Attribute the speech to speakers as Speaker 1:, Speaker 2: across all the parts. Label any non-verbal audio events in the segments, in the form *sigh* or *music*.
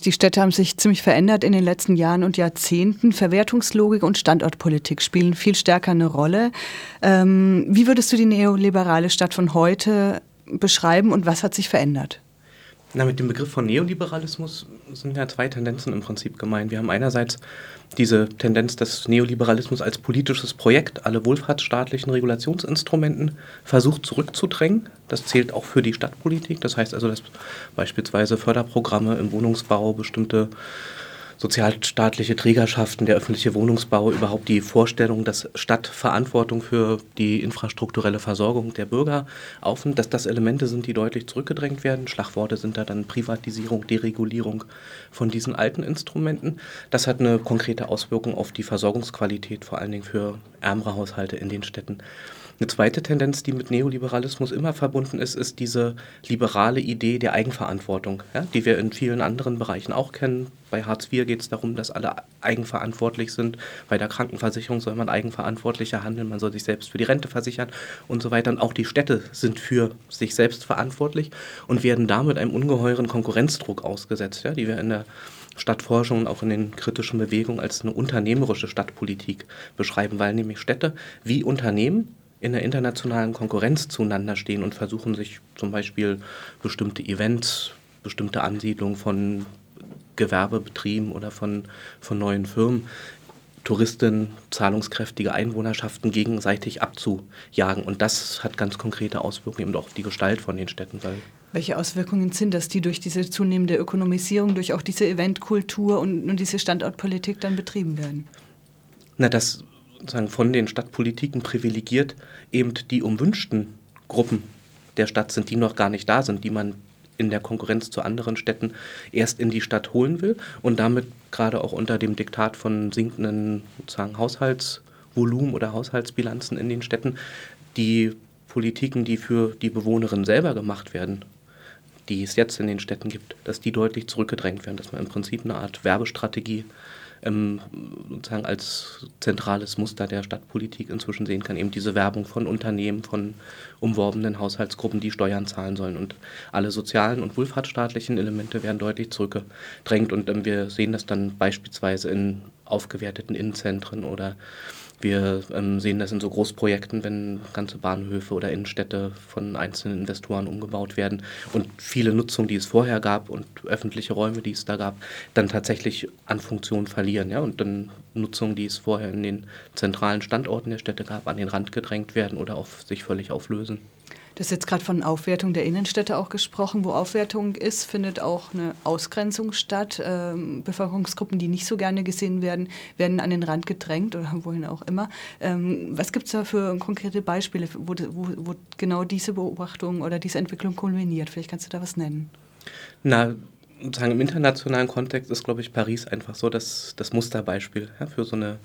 Speaker 1: Die Städte haben sich ziemlich verändert in den letzten Jahren und Jahrzehnten. Verwertungslogik und Standortpolitik spielen viel stärker eine Rolle. Ähm, wie würdest du die neoliberale Stadt von heute beschreiben und was hat sich verändert?
Speaker 2: Na, mit dem Begriff von Neoliberalismus sind ja zwei Tendenzen im Prinzip gemeint. Wir haben einerseits diese Tendenz, dass Neoliberalismus als politisches Projekt alle wohlfahrtsstaatlichen Regulationsinstrumenten versucht zurückzudrängen. Das zählt auch für die Stadtpolitik. Das heißt also, dass beispielsweise Förderprogramme im Wohnungsbau bestimmte sozialstaatliche Trägerschaften, der öffentliche Wohnungsbau, überhaupt die Vorstellung, dass Stadt Verantwortung für die infrastrukturelle Versorgung der Bürger aufnimmt, dass das Elemente sind, die deutlich zurückgedrängt werden. Schlagworte sind da dann Privatisierung, Deregulierung von diesen alten Instrumenten. Das hat eine konkrete Auswirkung auf die Versorgungsqualität, vor allen Dingen für ärmere Haushalte in den Städten. Eine zweite Tendenz, die mit Neoliberalismus immer verbunden ist, ist diese liberale Idee der Eigenverantwortung, ja, die wir in vielen anderen Bereichen auch kennen. Bei Hartz IV geht es darum, dass alle eigenverantwortlich sind. Bei der Krankenversicherung soll man eigenverantwortlicher handeln, man soll sich selbst für die Rente versichern und so weiter. Und auch die Städte sind für sich selbst verantwortlich und werden damit einem ungeheuren Konkurrenzdruck ausgesetzt, ja, die wir in der Stadtforschung und auch in den kritischen Bewegungen als eine unternehmerische Stadtpolitik beschreiben, weil nämlich Städte wie Unternehmen in der internationalen Konkurrenz zueinander stehen und versuchen sich zum Beispiel bestimmte Events, bestimmte Ansiedlungen von Gewerbebetrieben oder von, von neuen Firmen, Touristen, zahlungskräftige Einwohnerschaften gegenseitig abzujagen. Und das hat ganz konkrete Auswirkungen eben auch auf die Gestalt von den Städten.
Speaker 1: Welche Auswirkungen sind das, die durch diese zunehmende Ökonomisierung, durch auch diese Eventkultur und, und diese Standortpolitik dann betrieben werden?
Speaker 2: Na, das sozusagen von den Stadtpolitiken privilegiert eben die umwünschten Gruppen der Stadt sind, die noch gar nicht da sind, die man in der Konkurrenz zu anderen Städten erst in die Stadt holen will und damit gerade auch unter dem Diktat von sinkenden sozusagen Haushaltsvolumen oder Haushaltsbilanzen in den Städten die Politiken, die für die Bewohnerinnen selber gemacht werden, die es jetzt in den Städten gibt, dass die deutlich zurückgedrängt werden, dass man im Prinzip eine Art Werbestrategie ähm, sozusagen als zentrales Muster der Stadtpolitik inzwischen sehen kann. Eben diese Werbung von Unternehmen, von umworbenen Haushaltsgruppen, die Steuern zahlen sollen. Und alle sozialen und wohlfahrtsstaatlichen Elemente werden deutlich zurückgedrängt. Und ähm, wir sehen das dann beispielsweise in aufgewerteten Innenzentren oder wir ähm, sehen das in so Großprojekten, wenn ganze Bahnhöfe oder Innenstädte von einzelnen Investoren umgebaut werden und viele Nutzungen, die es vorher gab und öffentliche Räume, die es da gab, dann tatsächlich an Funktion verlieren. Ja? Und dann Nutzungen, die es vorher in den zentralen Standorten der Städte gab, an den Rand gedrängt werden oder auf, sich völlig auflösen.
Speaker 1: Du hast jetzt gerade von Aufwertung der Innenstädte auch gesprochen. Wo Aufwertung ist, findet auch eine Ausgrenzung statt. Ähm, Bevölkerungsgruppen, die nicht so gerne gesehen werden, werden an den Rand gedrängt oder *laughs* wohin auch immer. Ähm, was gibt es da für konkrete Beispiele, wo, wo, wo, genau diese Beobachtung oder diese Entwicklung kulminiert? Vielleicht kannst du da was nennen.
Speaker 2: Na, sozusagen im internationalen Kontext ist, glaube ich, Paris einfach so das, das Musterbeispiel ja, für so eine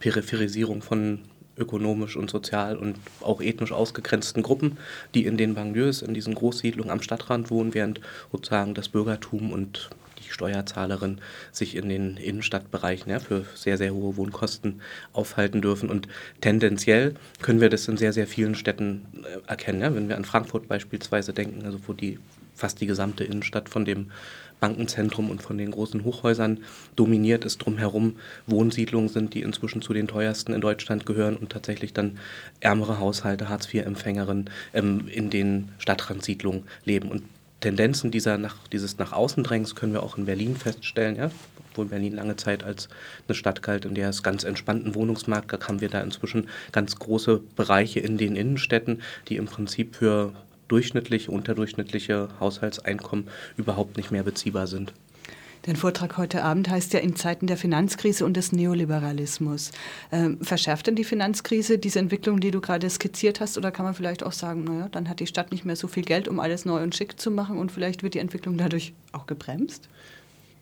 Speaker 2: Peripherisierung von ökonomisch und sozial und auch ethnisch ausgegrenzten Gruppen, die in den Banlieues, in diesen Großsiedlungen am Stadtrand wohnen, während sozusagen das Bürgertum und die Steuerzahlerin sich in den Innenstadtbereichen ja, für sehr, sehr hohe Wohnkosten aufhalten dürfen. Und tendenziell können wir das in sehr, sehr vielen Städten äh, erkennen. Ja? Wenn wir an Frankfurt beispielsweise denken, also wo die fast die gesamte Innenstadt von dem Bankenzentrum und von den großen Hochhäusern dominiert ist, drumherum Wohnsiedlungen sind, die inzwischen zu den teuersten in Deutschland gehören und tatsächlich dann ärmere Haushalte, Hartz-IV-Empfängerinnen ähm, in den Stadtrandsiedlungen leben. Und Tendenzen dieser nach, dieses nach Außendrängens können wir auch in Berlin feststellen, ja, obwohl Berlin lange Zeit als eine Stadt galt, in der es ganz entspannten Wohnungsmarkt gab, haben wir da inzwischen ganz große Bereiche in den Innenstädten, die im Prinzip für durchschnittliche, unterdurchschnittliche Haushaltseinkommen überhaupt nicht mehr beziehbar sind.
Speaker 1: Dein Vortrag heute Abend heißt ja in Zeiten der Finanzkrise und des Neoliberalismus. Ähm, verschärft denn die Finanzkrise diese Entwicklung, die du gerade skizziert hast? Oder kann man vielleicht auch sagen, naja, dann hat die Stadt nicht mehr so viel Geld, um alles neu und schick zu machen und vielleicht wird die Entwicklung dadurch auch gebremst?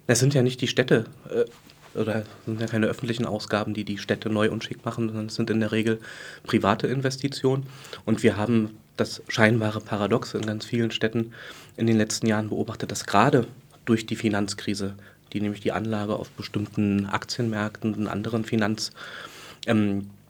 Speaker 2: Es sind ja nicht die Städte äh, oder sind ja keine öffentlichen Ausgaben, die die Städte neu und schick machen, sondern es sind in der Regel private Investitionen. Und wir haben das scheinbare Paradox in ganz vielen Städten in den letzten Jahren beobachtet, dass gerade durch die Finanzkrise, die nämlich die Anlage auf bestimmten Aktienmärkten und anderen Finanzinstrumenten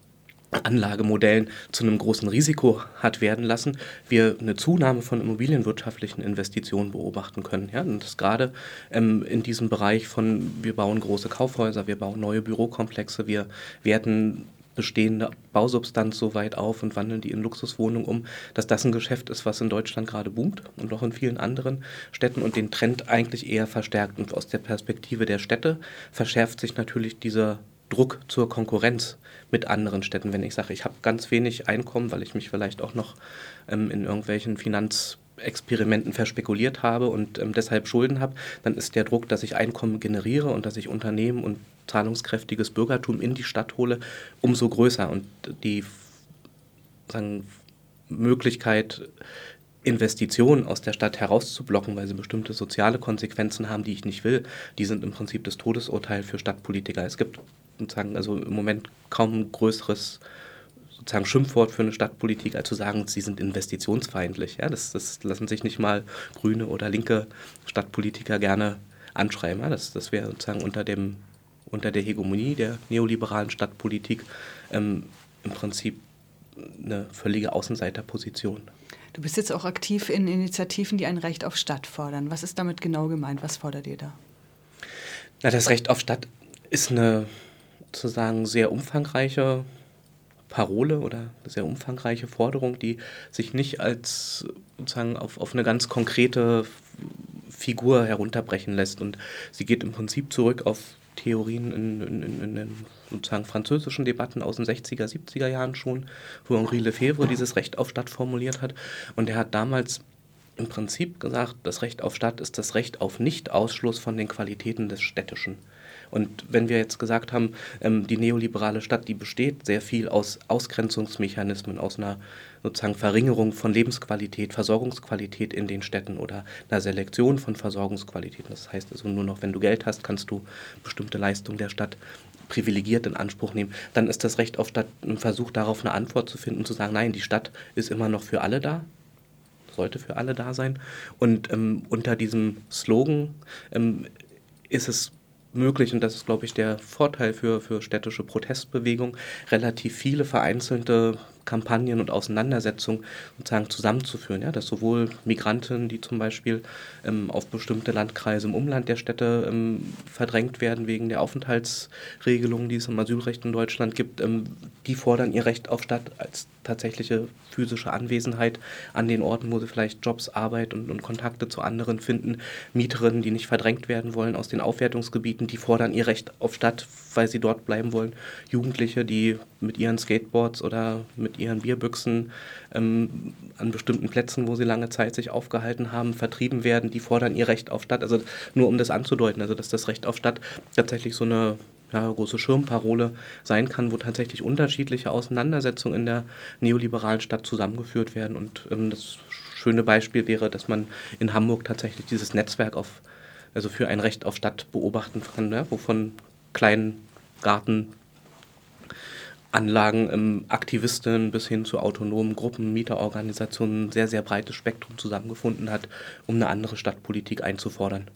Speaker 2: Anlagemodellen zu einem großen Risiko hat werden lassen, wir eine Zunahme von immobilienwirtschaftlichen Investitionen beobachten können. Ja? Und das gerade ähm, in diesem Bereich von, wir bauen große Kaufhäuser, wir bauen neue Bürokomplexe, wir werten bestehende Bausubstanz so weit auf und wandeln die in Luxuswohnungen um, dass das ein Geschäft ist, was in Deutschland gerade boomt und auch in vielen anderen Städten und den Trend eigentlich eher verstärkt. Und aus der Perspektive der Städte verschärft sich natürlich dieser Druck zur Konkurrenz mit anderen Städten. Wenn ich sage, ich habe ganz wenig Einkommen, weil ich mich vielleicht auch noch ähm, in irgendwelchen Finanzexperimenten verspekuliert habe und ähm, deshalb Schulden habe, dann ist der Druck, dass ich Einkommen generiere und dass ich Unternehmen und zahlungskräftiges Bürgertum in die Stadt hole, umso größer. Und die sagen, Möglichkeit, Investitionen aus der Stadt herauszublocken, weil sie bestimmte soziale Konsequenzen haben, die ich nicht will, die sind im Prinzip das Todesurteil für Stadtpolitiker. Es gibt sozusagen also im Moment kaum ein größeres sozusagen Schimpfwort für eine Stadtpolitik, als zu sagen, sie sind investitionsfeindlich. Ja, das, das lassen sich nicht mal grüne oder linke Stadtpolitiker gerne anschreiben. Ja, das, das wäre sozusagen unter, dem, unter der Hegemonie der neoliberalen Stadtpolitik ähm, im Prinzip eine völlige Außenseiterposition.
Speaker 1: Du bist jetzt auch aktiv in Initiativen, die ein Recht auf Stadt fordern. Was ist damit genau gemeint? Was fordert ihr da?
Speaker 2: Na, das Recht auf Stadt ist eine sozusagen sehr umfangreiche Parole oder sehr umfangreiche Forderung, die sich nicht als sozusagen auf, auf eine ganz konkrete Figur herunterbrechen lässt. Und sie geht im Prinzip zurück auf Theorien in, in, in, in den sozusagen französischen Debatten aus den 60er, 70er Jahren schon, wo Henri Lefebvre dieses Recht auf Stadt formuliert hat. Und er hat damals im Prinzip gesagt, das Recht auf Stadt ist das Recht auf Nichtausschluss von den Qualitäten des Städtischen. Und wenn wir jetzt gesagt haben, ähm, die neoliberale Stadt, die besteht sehr viel aus Ausgrenzungsmechanismen, aus einer sozusagen Verringerung von Lebensqualität, Versorgungsqualität in den Städten oder einer Selektion von Versorgungsqualitäten. Das heißt also nur noch, wenn du Geld hast, kannst du bestimmte Leistungen der Stadt privilegiert in Anspruch nehmen. Dann ist das Recht auf Stadt ein Versuch darauf, eine Antwort zu finden, zu sagen, nein, die Stadt ist immer noch für alle da, sollte für alle da sein. Und ähm, unter diesem Slogan ähm, ist es möglich, und das ist, glaube ich, der Vorteil für, für städtische Protestbewegung, relativ viele vereinzelte Kampagnen und Auseinandersetzungen sozusagen zusammenzuführen. Ja? Dass sowohl Migranten, die zum Beispiel ähm, auf bestimmte Landkreise im Umland der Städte ähm, verdrängt werden wegen der Aufenthaltsregelungen, die es im Asylrecht in Deutschland gibt, ähm, die fordern ihr Recht auf Stadt als tatsächliche physische Anwesenheit an den Orten, wo sie vielleicht Jobs, Arbeit und, und Kontakte zu anderen finden. Mieterinnen, die nicht verdrängt werden wollen aus den Aufwertungsgebieten, die fordern ihr Recht auf Stadt, weil sie dort bleiben wollen. Jugendliche, die mit ihren Skateboards oder mit ihren Bierbüchsen ähm, an bestimmten Plätzen, wo sie lange Zeit sich aufgehalten haben, vertrieben werden, die fordern ihr Recht auf Stadt. Also nur um das anzudeuten, also dass das Recht auf Stadt tatsächlich so eine ja, große Schirmparole sein kann, wo tatsächlich unterschiedliche Auseinandersetzungen in der neoliberalen Stadt zusammengeführt werden. Und ähm, das schöne Beispiel wäre, dass man in Hamburg tatsächlich dieses Netzwerk auf, also für ein Recht auf Stadt beobachten kann, ne? wovon kleinen Gartenanlagen, ähm, Aktivisten bis hin zu autonomen Gruppen, Mieterorganisationen ein sehr, sehr breites Spektrum zusammengefunden hat, um eine andere Stadtpolitik einzufordern.